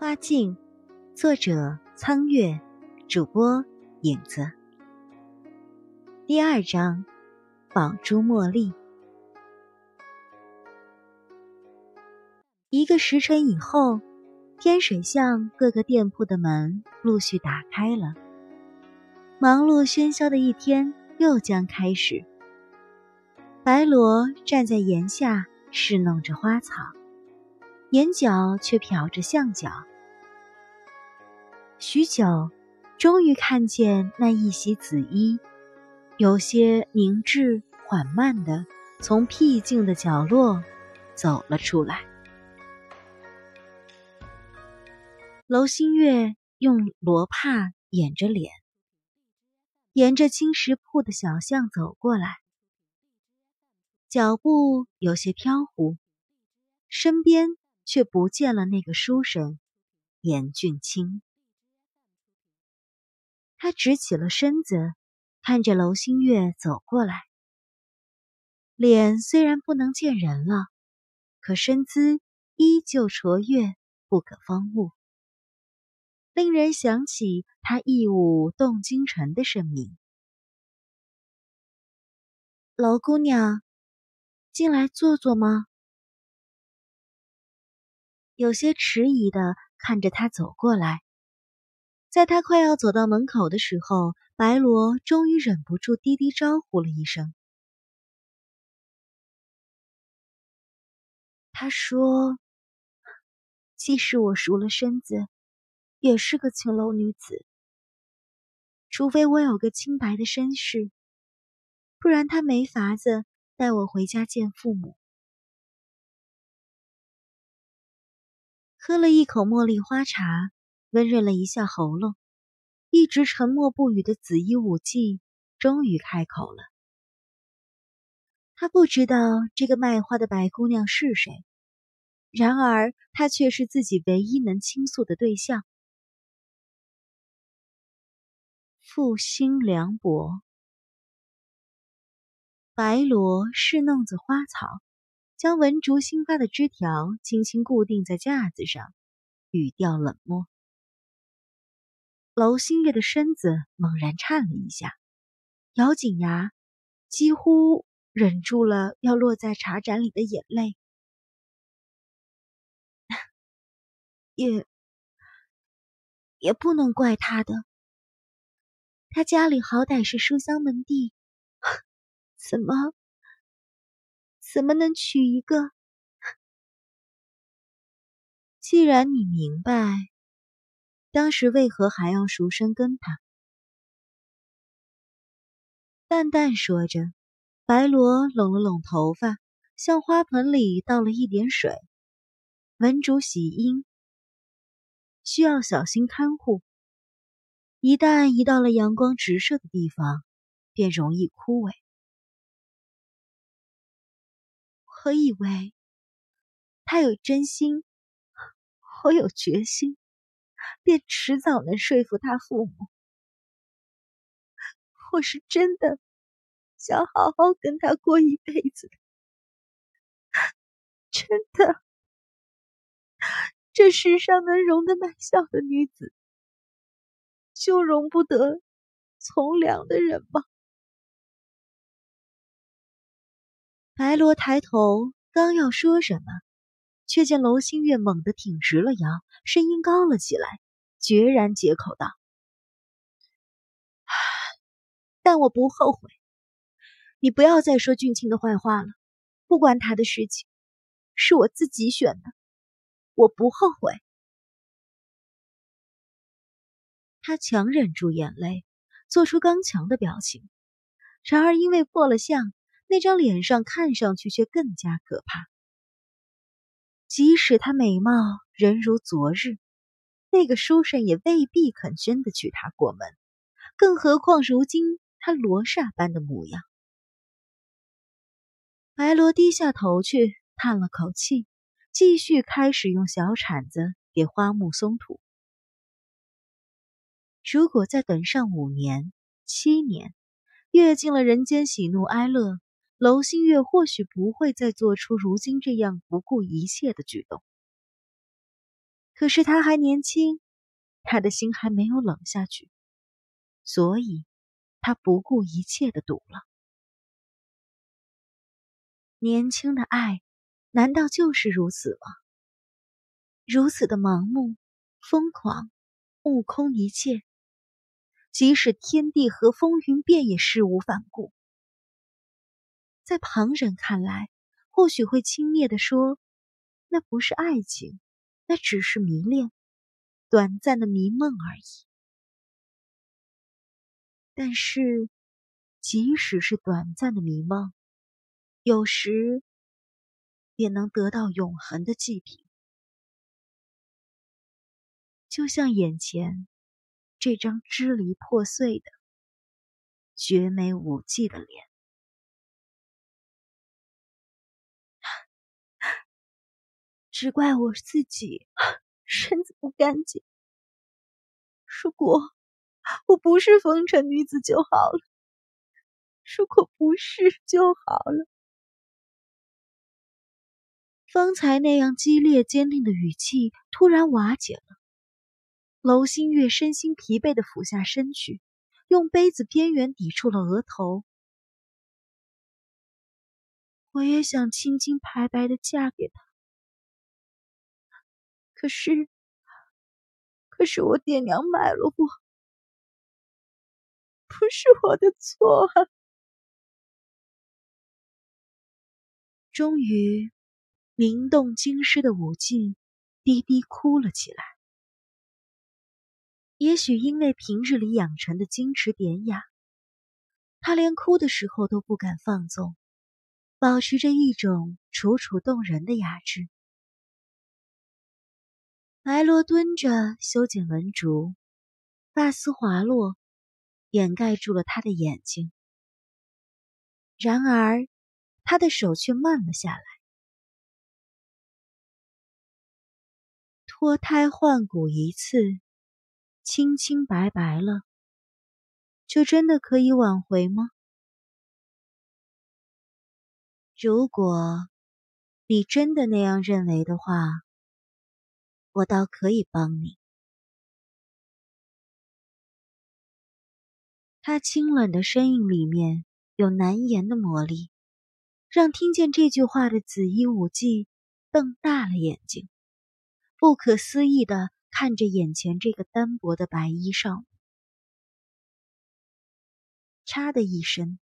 花镜，作者苍月，主播影子。第二章，宝珠茉莉。一个时辰以后，天水巷各个店铺的门陆续打开了，忙碌喧嚣的一天又将开始。白罗站在檐下侍弄着花草，眼角却瞟着巷角。许久，终于看见那一袭紫衣，有些凝滞缓慢的从僻静的角落走了出来。楼新月用罗帕掩着脸，沿着青石铺的小巷走过来，脚步有些飘忽，身边却不见了那个书生严俊清。他直起了身子，看着楼新月走过来。脸虽然不能见人了，可身姿依旧卓越不可方物，令人想起他义武动京城的盛名。楼姑娘，进来坐坐吗？有些迟疑的看着他走过来。在他快要走到门口的时候，白罗终于忍不住低低招呼了一声。他说：“即使我赎了身子，也是个青楼女子。除非我有个清白的身世，不然他没法子带我回家见父母。”喝了一口茉莉花茶。温润了一下喉咙，一直沉默不语的紫衣舞伎终于开口了。他不知道这个卖花的白姑娘是谁，然而她却是自己唯一能倾诉的对象。负心凉薄，白罗侍弄着花草，将文竹新发的枝条轻轻固定在架子上，语调冷漠。娄新月的身子猛然颤了一下，咬紧牙，几乎忍住了要落在茶盏里的眼泪。也也不能怪他的，他家里好歹是书香门第，怎么怎么能娶一个？既然你明白。当时为何还要赎身跟他？淡淡说着，白罗拢了拢头发，向花盆里倒了一点水。文竹喜阴，需要小心看护。一旦移到了阳光直射的地方，便容易枯萎。我以为他有真心，我有决心。便迟早能说服他父母。我是真的想好好跟他过一辈子的，真的。这世上能容得满笑的女子，就容不得从良的人吗？白罗抬头，刚要说什么。却见娄新月猛地挺直了腰，声音高了起来，决然接口道：“但我不后悔。你不要再说俊清的坏话了，不关他的事情，是我自己选的，我不后悔。”他强忍住眼泪，做出刚强的表情，然而因为破了相，那张脸上看上去却更加可怕。即使她美貌仍如昨日，那个书生也未必肯真的娶她过门，更何况如今她罗刹般的模样。白罗低下头去，叹了口气，继续开始用小铲子给花木松土。如果再等上五年、七年，阅尽了人间喜怒哀乐。娄新月或许不会再做出如今这样不顾一切的举动，可是他还年轻，他的心还没有冷下去，所以他不顾一切的赌了。年轻的爱，难道就是如此吗？如此的盲目、疯狂、目空一切，即使天地和风云变，也事无反顾。在旁人看来，或许会轻蔑地说：“那不是爱情，那只是迷恋，短暂的迷梦而已。”但是，即使是短暂的迷梦，有时也能得到永恒的祭品，就像眼前这张支离破碎的绝美无际的脸。只怪我自己身子不干净。如果我不是风尘女子就好了，如果不是就好了。方才那样激烈坚定的语气突然瓦解了。娄新月身心疲惫的俯下身去，用杯子边缘抵住了额头。我也想清清白白的嫁给他。可是，可是我爹娘买了我，不是我的错！终于，名动京师的武进低低哭了起来。也许因为平日里养成的矜持典雅，他连哭的时候都不敢放纵，保持着一种楚楚动人的雅致。白罗蹲着修剪文竹，发丝滑落，掩盖住了他的眼睛。然而，他的手却慢了下来。脱胎换骨一次，清清白白了，就真的可以挽回吗？如果你真的那样认为的话。我倒可以帮你。他清冷的身影里面有难言的魔力，让听见这句话的紫衣武技瞪大了眼睛，不可思议的看着眼前这个单薄的白衣少女。嚓的一声，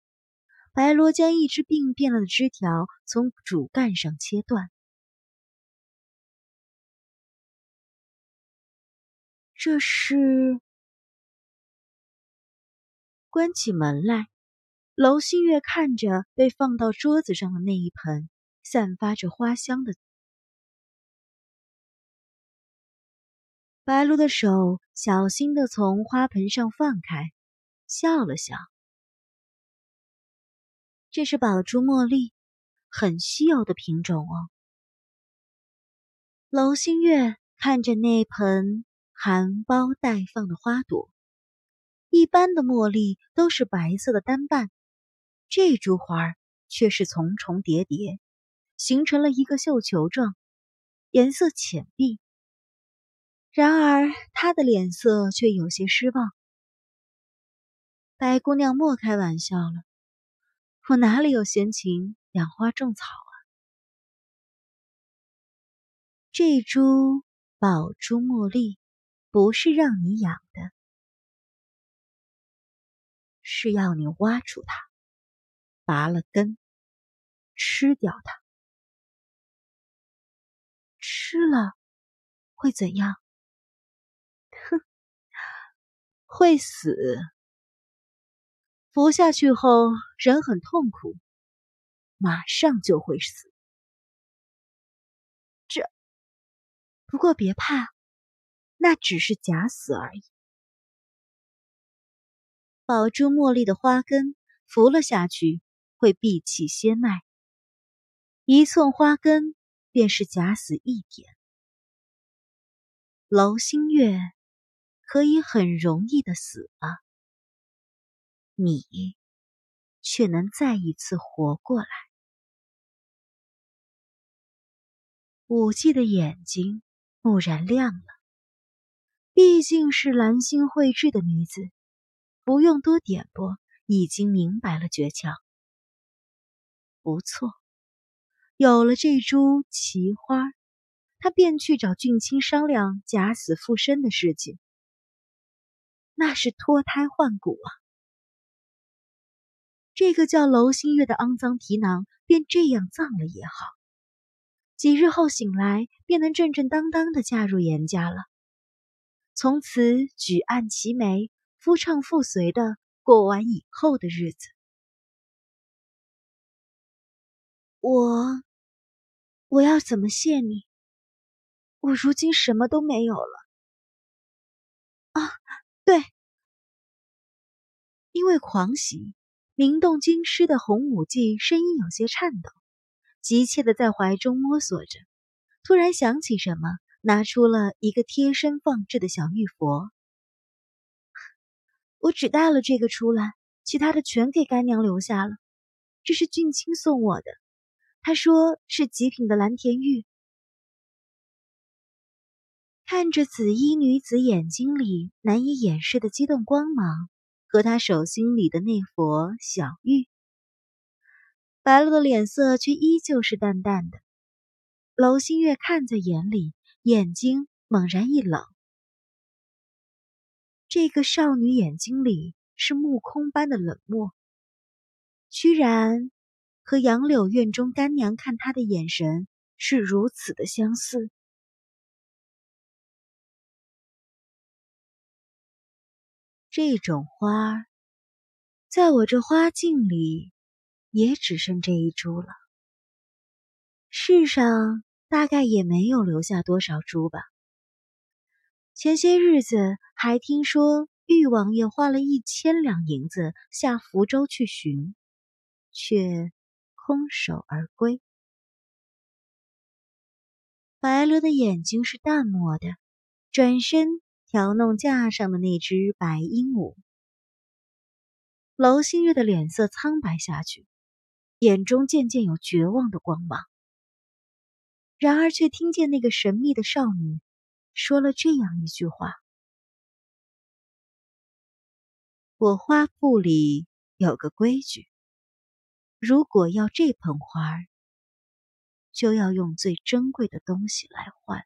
白罗将一只病变了的枝条从主干上切断。这是关起门来，娄新月看着被放到桌子上的那一盆散发着花香的白露的手，小心的从花盆上放开，笑了笑。这是宝珠茉莉，很稀有的品种哦。娄新月看着那盆。含苞待放的花朵，一般的茉莉都是白色的单瓣，这株花却是重重叠叠，形成了一个绣球状，颜色浅碧。然而，她的脸色却有些失望。白姑娘莫开玩笑了，我哪里有闲情养花种草啊？这株宝珠茉莉。不是让你养的，是要你挖出它，拔了根，吃掉它。吃了会怎样？哼，会死。服下去后，人很痛苦，马上就会死。这，不过别怕。那只是假死而已。宝珠茉莉的花根服了下去，会闭气歇脉。一寸花根便是假死一点。娄新月可以很容易的死了，你却能再一次活过来。武季的眼睛。蓦然亮了。毕竟是兰心蕙质的女子，不用多点拨，已经明白了诀窍。不错，有了这株奇花，他便去找俊卿商量假死附身的事情。那是脱胎换骨啊！这个叫娄新月的肮脏皮囊便这样葬了也好，几日后醒来，便能正正当当的嫁入严家了。从此举案齐眉，夫唱妇随的过完以后的日子。我，我要怎么谢你？我如今什么都没有了。啊，对，因为狂喜，灵动惊狮的洪武纪声音有些颤抖，急切的在怀中摸索着，突然想起什么。拿出了一个贴身放置的小玉佛，我只带了这个出来，其他的全给干娘留下了。这是俊卿送我的，他说是极品的蓝田玉。看着紫衣女子眼睛里难以掩饰的激动光芒，和她手心里的那佛小玉，白露的脸色却依旧是淡淡的。娄星月看在眼里。眼睛猛然一冷，这个少女眼睛里是目空般的冷漠，居然和杨柳院中干娘看她的眼神是如此的相似。这种花，在我这花镜里，也只剩这一株了。世上。大概也没有留下多少珠吧。前些日子还听说玉王爷花了一千两银子下福州去寻，却空手而归。白罗的眼睛是淡漠的，转身调弄架上的那只白鹦鹉。娄新月的脸色苍白下去，眼中渐渐有绝望的光芒。然而，却听见那个神秘的少女说了这样一句话：“我花铺里有个规矩，如果要这盆花儿，就要用最珍贵的东西来换。”